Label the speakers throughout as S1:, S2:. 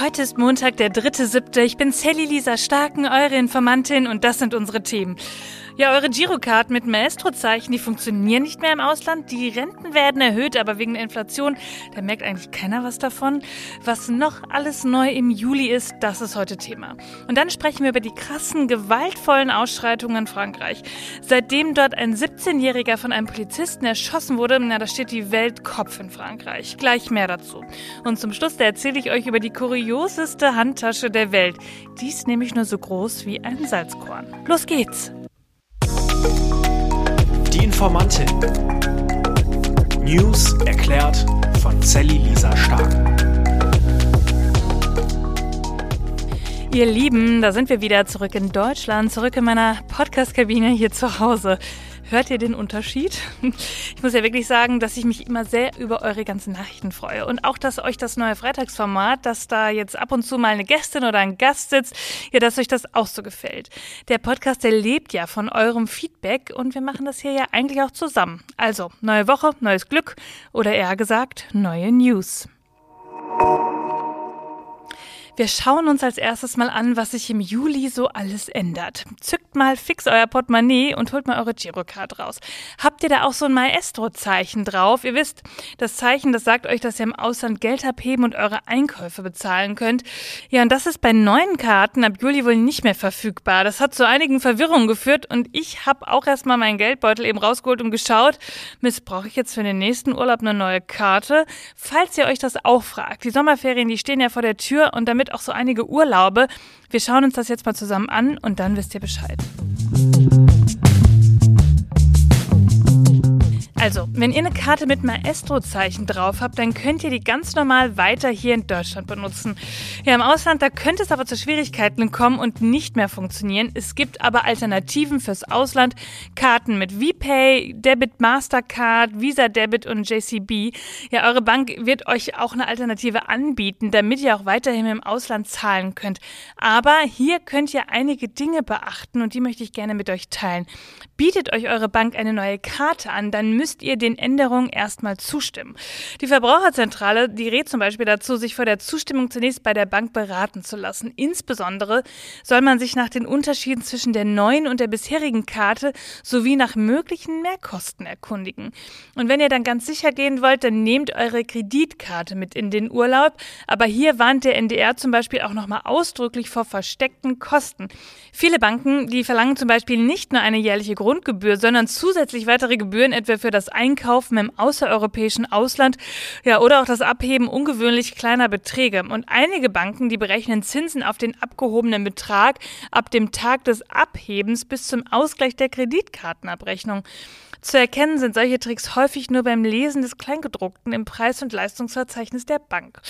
S1: Heute ist Montag, der 3.7. Ich bin Sally Lisa Starken, eure Informantin und das sind unsere Themen. Ja, eure Girocard mit Maestro-Zeichen, die funktionieren nicht mehr im Ausland. Die Renten werden erhöht, aber wegen der Inflation, da merkt eigentlich keiner was davon. Was noch alles neu im Juli ist, das ist heute Thema. Und dann sprechen wir über die krassen, gewaltvollen Ausschreitungen in Frankreich. Seitdem dort ein 17-Jähriger von einem Polizisten erschossen wurde, na, da steht die Welt Kopf in Frankreich. Gleich mehr dazu. Und zum Schluss, da erzähle ich euch über die kurioseste Handtasche der Welt. Die ist nämlich nur so groß wie ein Salzkorn. Los geht's!
S2: Informantin. News erklärt von Sally Lisa Stark.
S1: Ihr Lieben, da sind wir wieder zurück in Deutschland, zurück in meiner Podcast-Kabine hier zu Hause. Hört ihr den Unterschied? Ich muss ja wirklich sagen, dass ich mich immer sehr über eure ganzen Nachrichten freue. Und auch, dass euch das neue Freitagsformat, dass da jetzt ab und zu mal eine Gästin oder ein Gast sitzt, ja, dass euch das auch so gefällt. Der Podcast, der lebt ja von eurem Feedback und wir machen das hier ja eigentlich auch zusammen. Also, neue Woche, neues Glück oder eher gesagt, neue News. Wir schauen uns als erstes mal an, was sich im Juli so alles ändert. Zückt mal fix euer Portemonnaie und holt mal eure Girocard raus. Habt ihr da auch so ein Maestro-Zeichen drauf? Ihr wisst, das Zeichen, das sagt euch, dass ihr im Ausland Geld abheben und eure Einkäufe bezahlen könnt. Ja, und das ist bei neuen Karten ab Juli wohl nicht mehr verfügbar. Das hat zu einigen Verwirrungen geführt und ich habe auch erstmal meinen Geldbeutel eben rausgeholt und geschaut, Mist, brauche ich jetzt für den nächsten Urlaub eine neue Karte? Falls ihr euch das auch fragt, die Sommerferien, die stehen ja vor der Tür und damit auch so einige Urlaube. Wir schauen uns das jetzt mal zusammen an und dann wisst ihr Bescheid. Also, wenn ihr eine Karte mit Maestro-Zeichen drauf habt, dann könnt ihr die ganz normal weiter hier in Deutschland benutzen. Ja, im Ausland, da könnte es aber zu Schwierigkeiten kommen und nicht mehr funktionieren. Es gibt aber Alternativen fürs Ausland. Karten mit VPay, Debit, Mastercard, Visa Debit und JCB. Ja, eure Bank wird euch auch eine Alternative anbieten, damit ihr auch weiterhin im Ausland zahlen könnt. Aber hier könnt ihr einige Dinge beachten und die möchte ich gerne mit euch teilen. Bietet euch eure Bank eine neue Karte an, dann müsst müsst ihr den Änderungen erstmal zustimmen. Die Verbraucherzentrale, die rät zum Beispiel dazu, sich vor der Zustimmung zunächst bei der Bank beraten zu lassen. Insbesondere soll man sich nach den Unterschieden zwischen der neuen und der bisherigen Karte sowie nach möglichen Mehrkosten erkundigen. Und wenn ihr dann ganz sicher gehen wollt, dann nehmt eure Kreditkarte mit in den Urlaub. Aber hier warnt der NDR zum Beispiel auch nochmal ausdrücklich vor versteckten Kosten. Viele Banken, die verlangen zum Beispiel nicht nur eine jährliche Grundgebühr, sondern zusätzlich weitere Gebühren etwa für das das Einkaufen im außereuropäischen Ausland, ja, oder auch das Abheben ungewöhnlich kleiner Beträge. Und einige Banken, die berechnen Zinsen auf den abgehobenen Betrag ab dem Tag des Abhebens bis zum Ausgleich der Kreditkartenabrechnung. Zu erkennen sind solche Tricks häufig nur beim Lesen des Kleingedruckten im Preis- und Leistungsverzeichnis der Bank.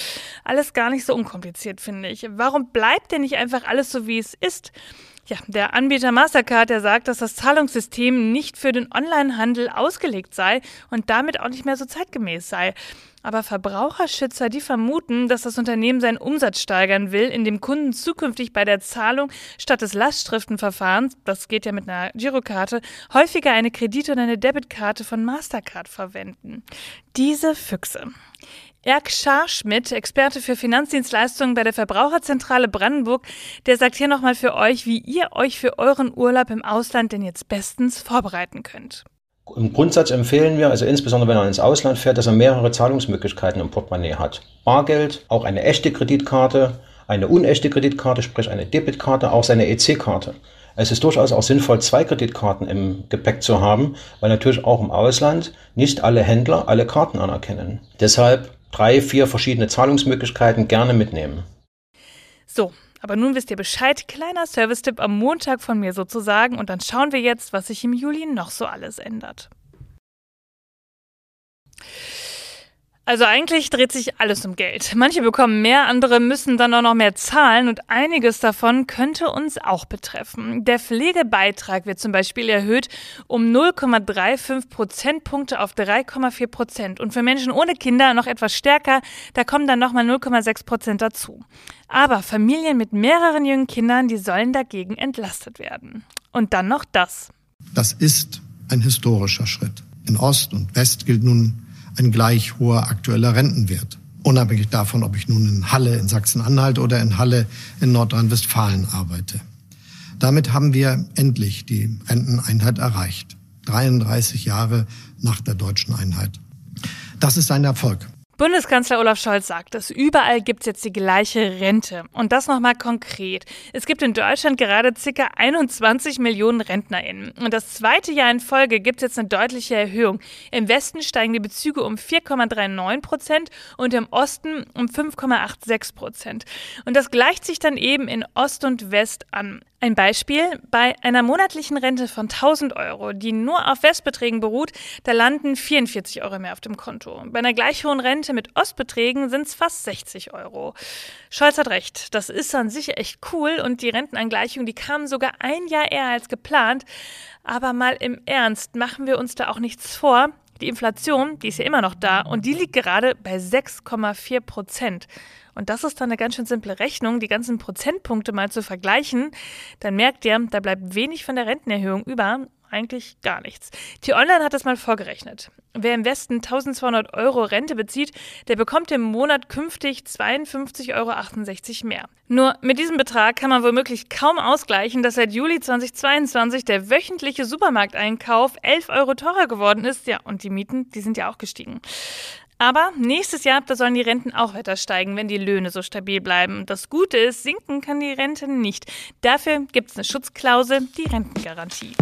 S1: Alles gar nicht so unkompliziert, finde ich. Warum bleibt denn nicht einfach alles so, wie es ist? Ja, der Anbieter Mastercard, der sagt, dass das Zahlungssystem nicht für den Onlinehandel ausgelegt sei und damit auch nicht mehr so zeitgemäß sei. Aber Verbraucherschützer, die vermuten, dass das Unternehmen seinen Umsatz steigern will, indem Kunden zukünftig bei der Zahlung statt des Lastschriftenverfahrens, das geht ja mit einer Girokarte, häufiger eine Kredit- oder eine Debitkarte von Mastercard verwenden. Diese Füchse. Erk Scharschmidt, Experte für Finanzdienstleistungen bei der Verbraucherzentrale Brandenburg, der sagt hier nochmal für euch, wie ihr euch für euren Urlaub im Ausland denn jetzt bestens vorbereiten könnt.
S3: Im Grundsatz empfehlen wir, also insbesondere wenn man ins Ausland fährt, dass er mehrere Zahlungsmöglichkeiten im Portemonnaie hat. Bargeld, auch eine echte Kreditkarte, eine unechte Kreditkarte, sprich eine Debitkarte, auch seine EC-Karte. Es ist durchaus auch sinnvoll, zwei Kreditkarten im Gepäck zu haben, weil natürlich auch im Ausland nicht alle Händler alle Karten anerkennen. Deshalb drei, vier verschiedene Zahlungsmöglichkeiten gerne mitnehmen.
S1: So, aber nun wisst ihr Bescheid. Kleiner Service-Tipp am Montag von mir sozusagen. Und dann schauen wir jetzt, was sich im Juli noch so alles ändert. Also eigentlich dreht sich alles um Geld. Manche bekommen mehr, andere müssen dann auch noch mehr zahlen und einiges davon könnte uns auch betreffen. Der Pflegebeitrag wird zum Beispiel erhöht um 0,35 Prozentpunkte auf 3,4 Prozent und für Menschen ohne Kinder noch etwas stärker, da kommen dann nochmal 0,6 Prozent dazu. Aber Familien mit mehreren jungen Kindern, die sollen dagegen entlastet werden. Und dann noch das.
S4: Das ist ein historischer Schritt. In Ost und West gilt nun ein gleich hoher aktueller Rentenwert. unabhängig davon, ob ich nun in Halle in Sachsen-Anhalt oder in Halle in Nordrhein-Westfalen arbeite. Damit haben wir endlich die Renteneinheit erreicht. 33 Jahre nach der deutschen Einheit. Das ist ein Erfolg.
S1: Bundeskanzler Olaf Scholz sagt es, überall gibt es jetzt die gleiche Rente. Und das nochmal konkret. Es gibt in Deutschland gerade ca. 21 Millionen RentnerInnen. Und das zweite Jahr in Folge gibt es jetzt eine deutliche Erhöhung. Im Westen steigen die Bezüge um 4,39 Prozent und im Osten um 5,86 Prozent. Und das gleicht sich dann eben in Ost und West an. Ein Beispiel, bei einer monatlichen Rente von 1000 Euro, die nur auf Westbeträgen beruht, da landen 44 Euro mehr auf dem Konto. Bei einer gleich hohen Rente mit Ostbeträgen sind es fast 60 Euro. Scholz hat recht, das ist an sich echt cool und die Rentenangleichung, die kam sogar ein Jahr eher als geplant. Aber mal im Ernst, machen wir uns da auch nichts vor. Die Inflation, die ist ja immer noch da und die liegt gerade bei 6,4 Prozent. Und das ist dann eine ganz schön simple Rechnung, die ganzen Prozentpunkte mal zu vergleichen. Dann merkt ihr, da bleibt wenig von der Rentenerhöhung über. Eigentlich gar nichts. T-Online hat das mal vorgerechnet. Wer im Westen 1200 Euro Rente bezieht, der bekommt im Monat künftig 52,68 Euro mehr. Nur mit diesem Betrag kann man womöglich kaum ausgleichen, dass seit Juli 2022 der wöchentliche Supermarkteinkauf 11 Euro teurer geworden ist. Ja, und die Mieten, die sind ja auch gestiegen. Aber nächstes Jahr, da sollen die Renten auch weiter steigen, wenn die Löhne so stabil bleiben. Das Gute ist, sinken kann die Rente nicht. Dafür gibt es eine Schutzklausel, die Rentengarantie.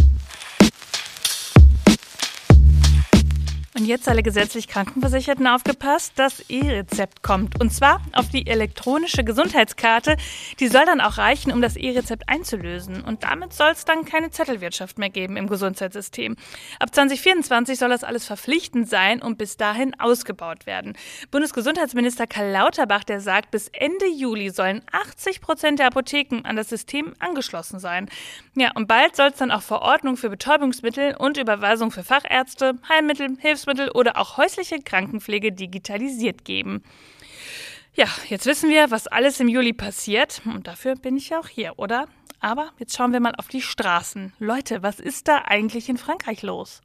S1: Jetzt alle gesetzlich Krankenversicherten aufgepasst, das E-Rezept kommt. Und zwar auf die elektronische Gesundheitskarte. Die soll dann auch reichen, um das E-Rezept einzulösen. Und damit soll es dann keine Zettelwirtschaft mehr geben im Gesundheitssystem. Ab 2024 soll das alles verpflichtend sein und bis dahin ausgebaut werden. Bundesgesundheitsminister Karl Lauterbach, der sagt, bis Ende Juli sollen 80 Prozent der Apotheken an das System angeschlossen sein. Ja, und bald soll es dann auch Verordnung für Betäubungsmittel und Überweisung für Fachärzte, Heilmittel, Hilfs Hilfsmittel oder auch häusliche Krankenpflege digitalisiert geben. Ja, jetzt wissen wir, was alles im Juli passiert. Und dafür bin ich ja auch hier, oder? Aber jetzt schauen wir mal auf die Straßen. Leute, was ist da eigentlich in Frankreich los?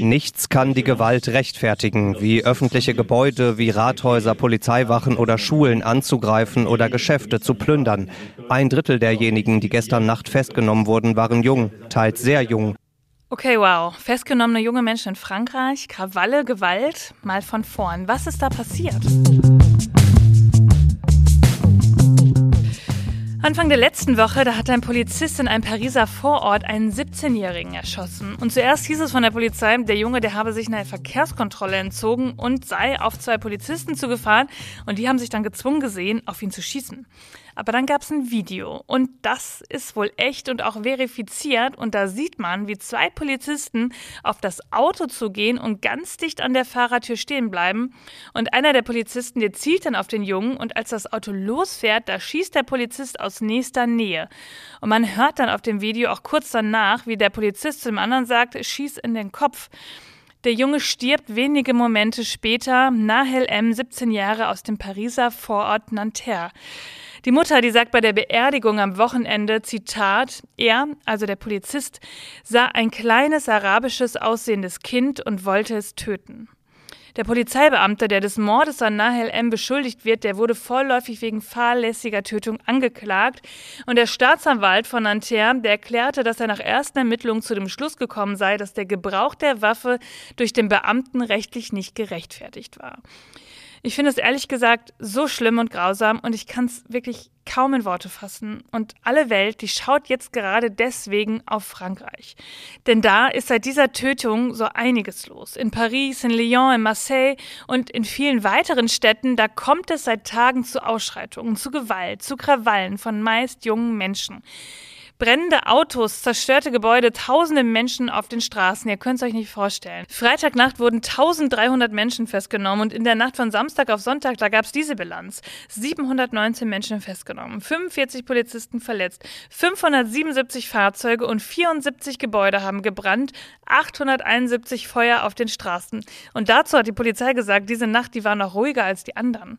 S5: Nichts kann die Gewalt rechtfertigen, wie öffentliche Gebäude wie Rathäuser, Polizeiwachen oder Schulen anzugreifen oder Geschäfte zu plündern. Ein Drittel derjenigen, die gestern Nacht festgenommen wurden, waren jung, teils sehr jung.
S1: Okay, wow. Festgenommene junge Menschen in Frankreich, Krawalle, Gewalt, mal von vorn. Was ist da passiert? Anfang der letzten Woche, da hat ein Polizist in einem Pariser Vorort einen 17-Jährigen erschossen. Und zuerst hieß es von der Polizei, der Junge, der habe sich einer Verkehrskontrolle entzogen und sei auf zwei Polizisten zugefahren und die haben sich dann gezwungen gesehen, auf ihn zu schießen. Aber dann gab es ein Video und das ist wohl echt und auch verifiziert und da sieht man, wie zwei Polizisten auf das Auto zugehen und ganz dicht an der Fahrertür stehen bleiben und einer der Polizisten, der zielt dann auf den Jungen und als das Auto losfährt, da schießt der Polizist aus nächster Nähe. Und man hört dann auf dem Video auch kurz danach, wie der Polizist zu dem anderen sagt, schieß in den Kopf. Der Junge stirbt wenige Momente später. Nahel M., 17 Jahre aus dem Pariser Vorort Nanterre. Die Mutter, die sagt bei der Beerdigung am Wochenende, Zitat, er, also der Polizist, sah ein kleines arabisches aussehendes Kind und wollte es töten. Der Polizeibeamte, der des Mordes an Nahel M. beschuldigt wird, der wurde vorläufig wegen fahrlässiger Tötung angeklagt. Und der Staatsanwalt von Nanterre, der erklärte, dass er nach ersten Ermittlungen zu dem Schluss gekommen sei, dass der Gebrauch der Waffe durch den Beamten rechtlich nicht gerechtfertigt war. Ich finde es ehrlich gesagt so schlimm und grausam und ich kann es wirklich kaum in Worte fassen. Und alle Welt, die schaut jetzt gerade deswegen auf Frankreich. Denn da ist seit dieser Tötung so einiges los. In Paris, in Lyon, in Marseille und in vielen weiteren Städten, da kommt es seit Tagen zu Ausschreitungen, zu Gewalt, zu Krawallen von meist jungen Menschen. Brennende Autos, zerstörte Gebäude, tausende Menschen auf den Straßen. Ihr könnt es euch nicht vorstellen. Freitagnacht wurden 1300 Menschen festgenommen und in der Nacht von Samstag auf Sonntag, da gab es diese Bilanz. 719 Menschen festgenommen, 45 Polizisten verletzt, 577 Fahrzeuge und 74 Gebäude haben gebrannt, 871 Feuer auf den Straßen. Und dazu hat die Polizei gesagt, diese Nacht, die war noch ruhiger als die anderen.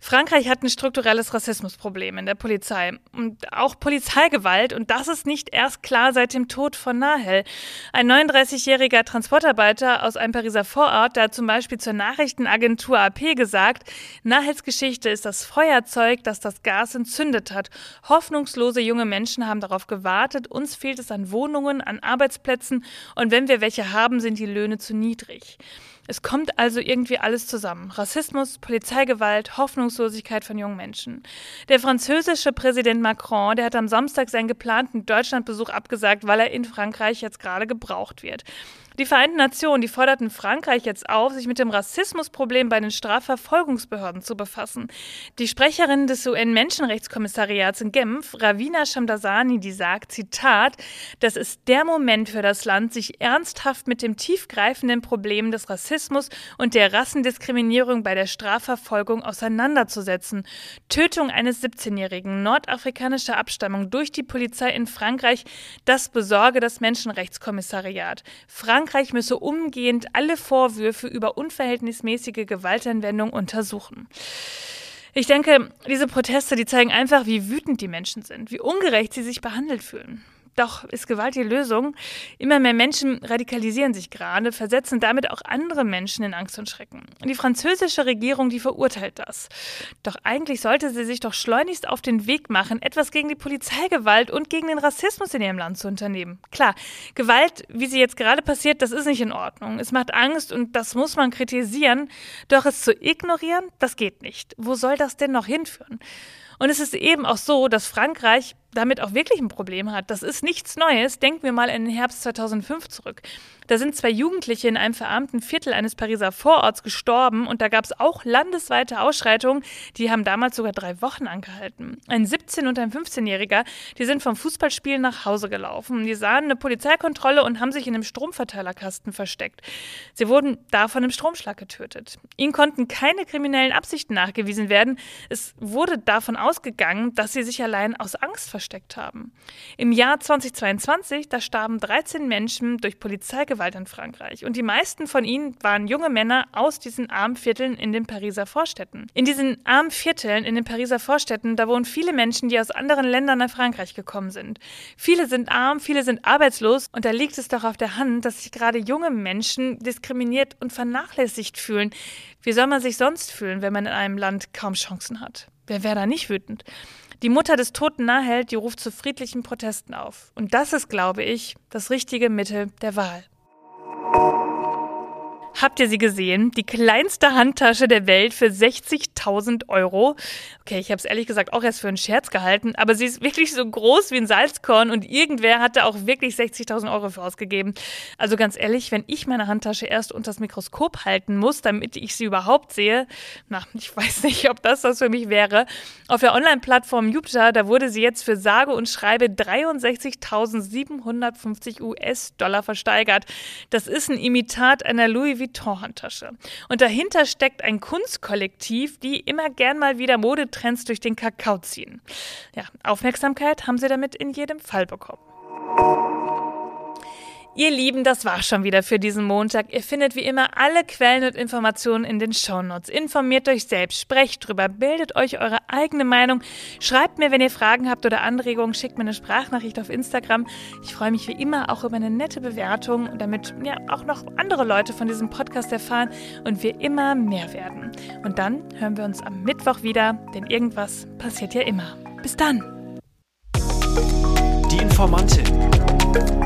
S1: Frankreich hat ein strukturelles Rassismusproblem in der Polizei und auch Polizeigewalt und das ist nicht erst klar seit dem Tod von Nahel. Ein 39-jähriger Transportarbeiter aus einem Pariser Vorort, der hat zum Beispiel zur Nachrichtenagentur AP gesagt, Nahels Geschichte ist das Feuerzeug, das das Gas entzündet hat. Hoffnungslose junge Menschen haben darauf gewartet, uns fehlt es an Wohnungen, an Arbeitsplätzen und wenn wir welche haben, sind die Löhne zu niedrig. Es kommt also irgendwie alles zusammen. Rassismus, Polizeigewalt, Hoffnungslosigkeit von jungen Menschen. Der französische Präsident Macron, der hat am Samstag seinen geplanten Deutschlandbesuch abgesagt, weil er in Frankreich jetzt gerade gebraucht wird. Die Vereinten Nationen, die forderten Frankreich jetzt auf, sich mit dem Rassismusproblem bei den Strafverfolgungsbehörden zu befassen. Die Sprecherin des UN-Menschenrechtskommissariats in Genf, Ravina Shamdasani, die sagt, Zitat, das ist der Moment für das Land, sich ernsthaft mit dem tiefgreifenden Problem des Rassismus und der Rassendiskriminierung bei der Strafverfolgung auseinanderzusetzen. Tötung eines 17-Jährigen nordafrikanischer Abstammung durch die Polizei in Frankreich, das besorge das Menschenrechtskommissariat. Frank Frankreich müsse umgehend alle Vorwürfe über unverhältnismäßige Gewaltanwendung untersuchen. Ich denke, diese Proteste, die zeigen einfach, wie wütend die Menschen sind, wie ungerecht sie sich behandelt fühlen. Doch ist Gewalt die Lösung? Immer mehr Menschen radikalisieren sich gerade, versetzen damit auch andere Menschen in Angst und Schrecken. Die französische Regierung, die verurteilt das. Doch eigentlich sollte sie sich doch schleunigst auf den Weg machen, etwas gegen die Polizeigewalt und gegen den Rassismus in ihrem Land zu unternehmen. Klar, Gewalt, wie sie jetzt gerade passiert, das ist nicht in Ordnung. Es macht Angst und das muss man kritisieren. Doch es zu ignorieren, das geht nicht. Wo soll das denn noch hinführen? Und es ist eben auch so, dass Frankreich damit auch wirklich ein Problem hat. Das ist nichts Neues. Denken wir mal in den Herbst 2005 zurück. Da sind zwei Jugendliche in einem verarmten Viertel eines Pariser Vororts gestorben und da gab es auch landesweite Ausschreitungen. Die haben damals sogar drei Wochen angehalten. Ein 17- und ein 15-Jähriger, die sind vom Fußballspiel nach Hause gelaufen. Die sahen eine Polizeikontrolle und haben sich in einem Stromverteilerkasten versteckt. Sie wurden da von einem Stromschlag getötet. Ihnen konnten keine kriminellen Absichten nachgewiesen werden. Es wurde davon ausgegangen, dass sie sich allein aus Angst versteckten versteckt haben. Im Jahr 2022, da starben 13 Menschen durch Polizeigewalt in Frankreich und die meisten von ihnen waren junge Männer aus diesen armen Vierteln in den Pariser Vorstädten. In diesen armen Vierteln in den Pariser Vorstädten, da wohnen viele Menschen, die aus anderen Ländern nach Frankreich gekommen sind. Viele sind arm, viele sind arbeitslos und da liegt es doch auf der Hand, dass sich gerade junge Menschen diskriminiert und vernachlässigt fühlen. Wie soll man sich sonst fühlen, wenn man in einem Land kaum Chancen hat? Wer wäre da nicht wütend? Die Mutter des toten Naheld, die ruft zu friedlichen Protesten auf. Und das ist, glaube ich, das richtige Mittel der Wahl. Habt ihr sie gesehen? Die kleinste Handtasche der Welt für 60.000 Euro. Okay, ich habe es ehrlich gesagt auch erst für einen Scherz gehalten, aber sie ist wirklich so groß wie ein Salzkorn und irgendwer hat da auch wirklich 60.000 Euro für ausgegeben. Also ganz ehrlich, wenn ich meine Handtasche erst unter das Mikroskop halten muss, damit ich sie überhaupt sehe, na, ich weiß nicht, ob das das für mich wäre. Auf der Online-Plattform Jupiter, da wurde sie jetzt für sage und schreibe 63.750 US-Dollar versteigert. Das ist ein Imitat einer Louis Vuitton Vuitton-Handtasche. Und dahinter steckt ein Kunstkollektiv, die immer gern mal wieder Modetrends durch den Kakao ziehen. Ja, Aufmerksamkeit haben sie damit in jedem Fall bekommen. Ihr Lieben, das war schon wieder für diesen Montag. Ihr findet wie immer alle Quellen und Informationen in den Shownotes. Informiert euch selbst, sprecht drüber, bildet euch eure eigene Meinung. Schreibt mir, wenn ihr Fragen habt oder Anregungen, schickt mir eine Sprachnachricht auf Instagram. Ich freue mich wie immer auch über eine nette Bewertung, damit ja auch noch andere Leute von diesem Podcast erfahren und wir immer mehr werden. Und dann hören wir uns am Mittwoch wieder, denn irgendwas passiert ja immer. Bis dann.
S2: Die Informantin.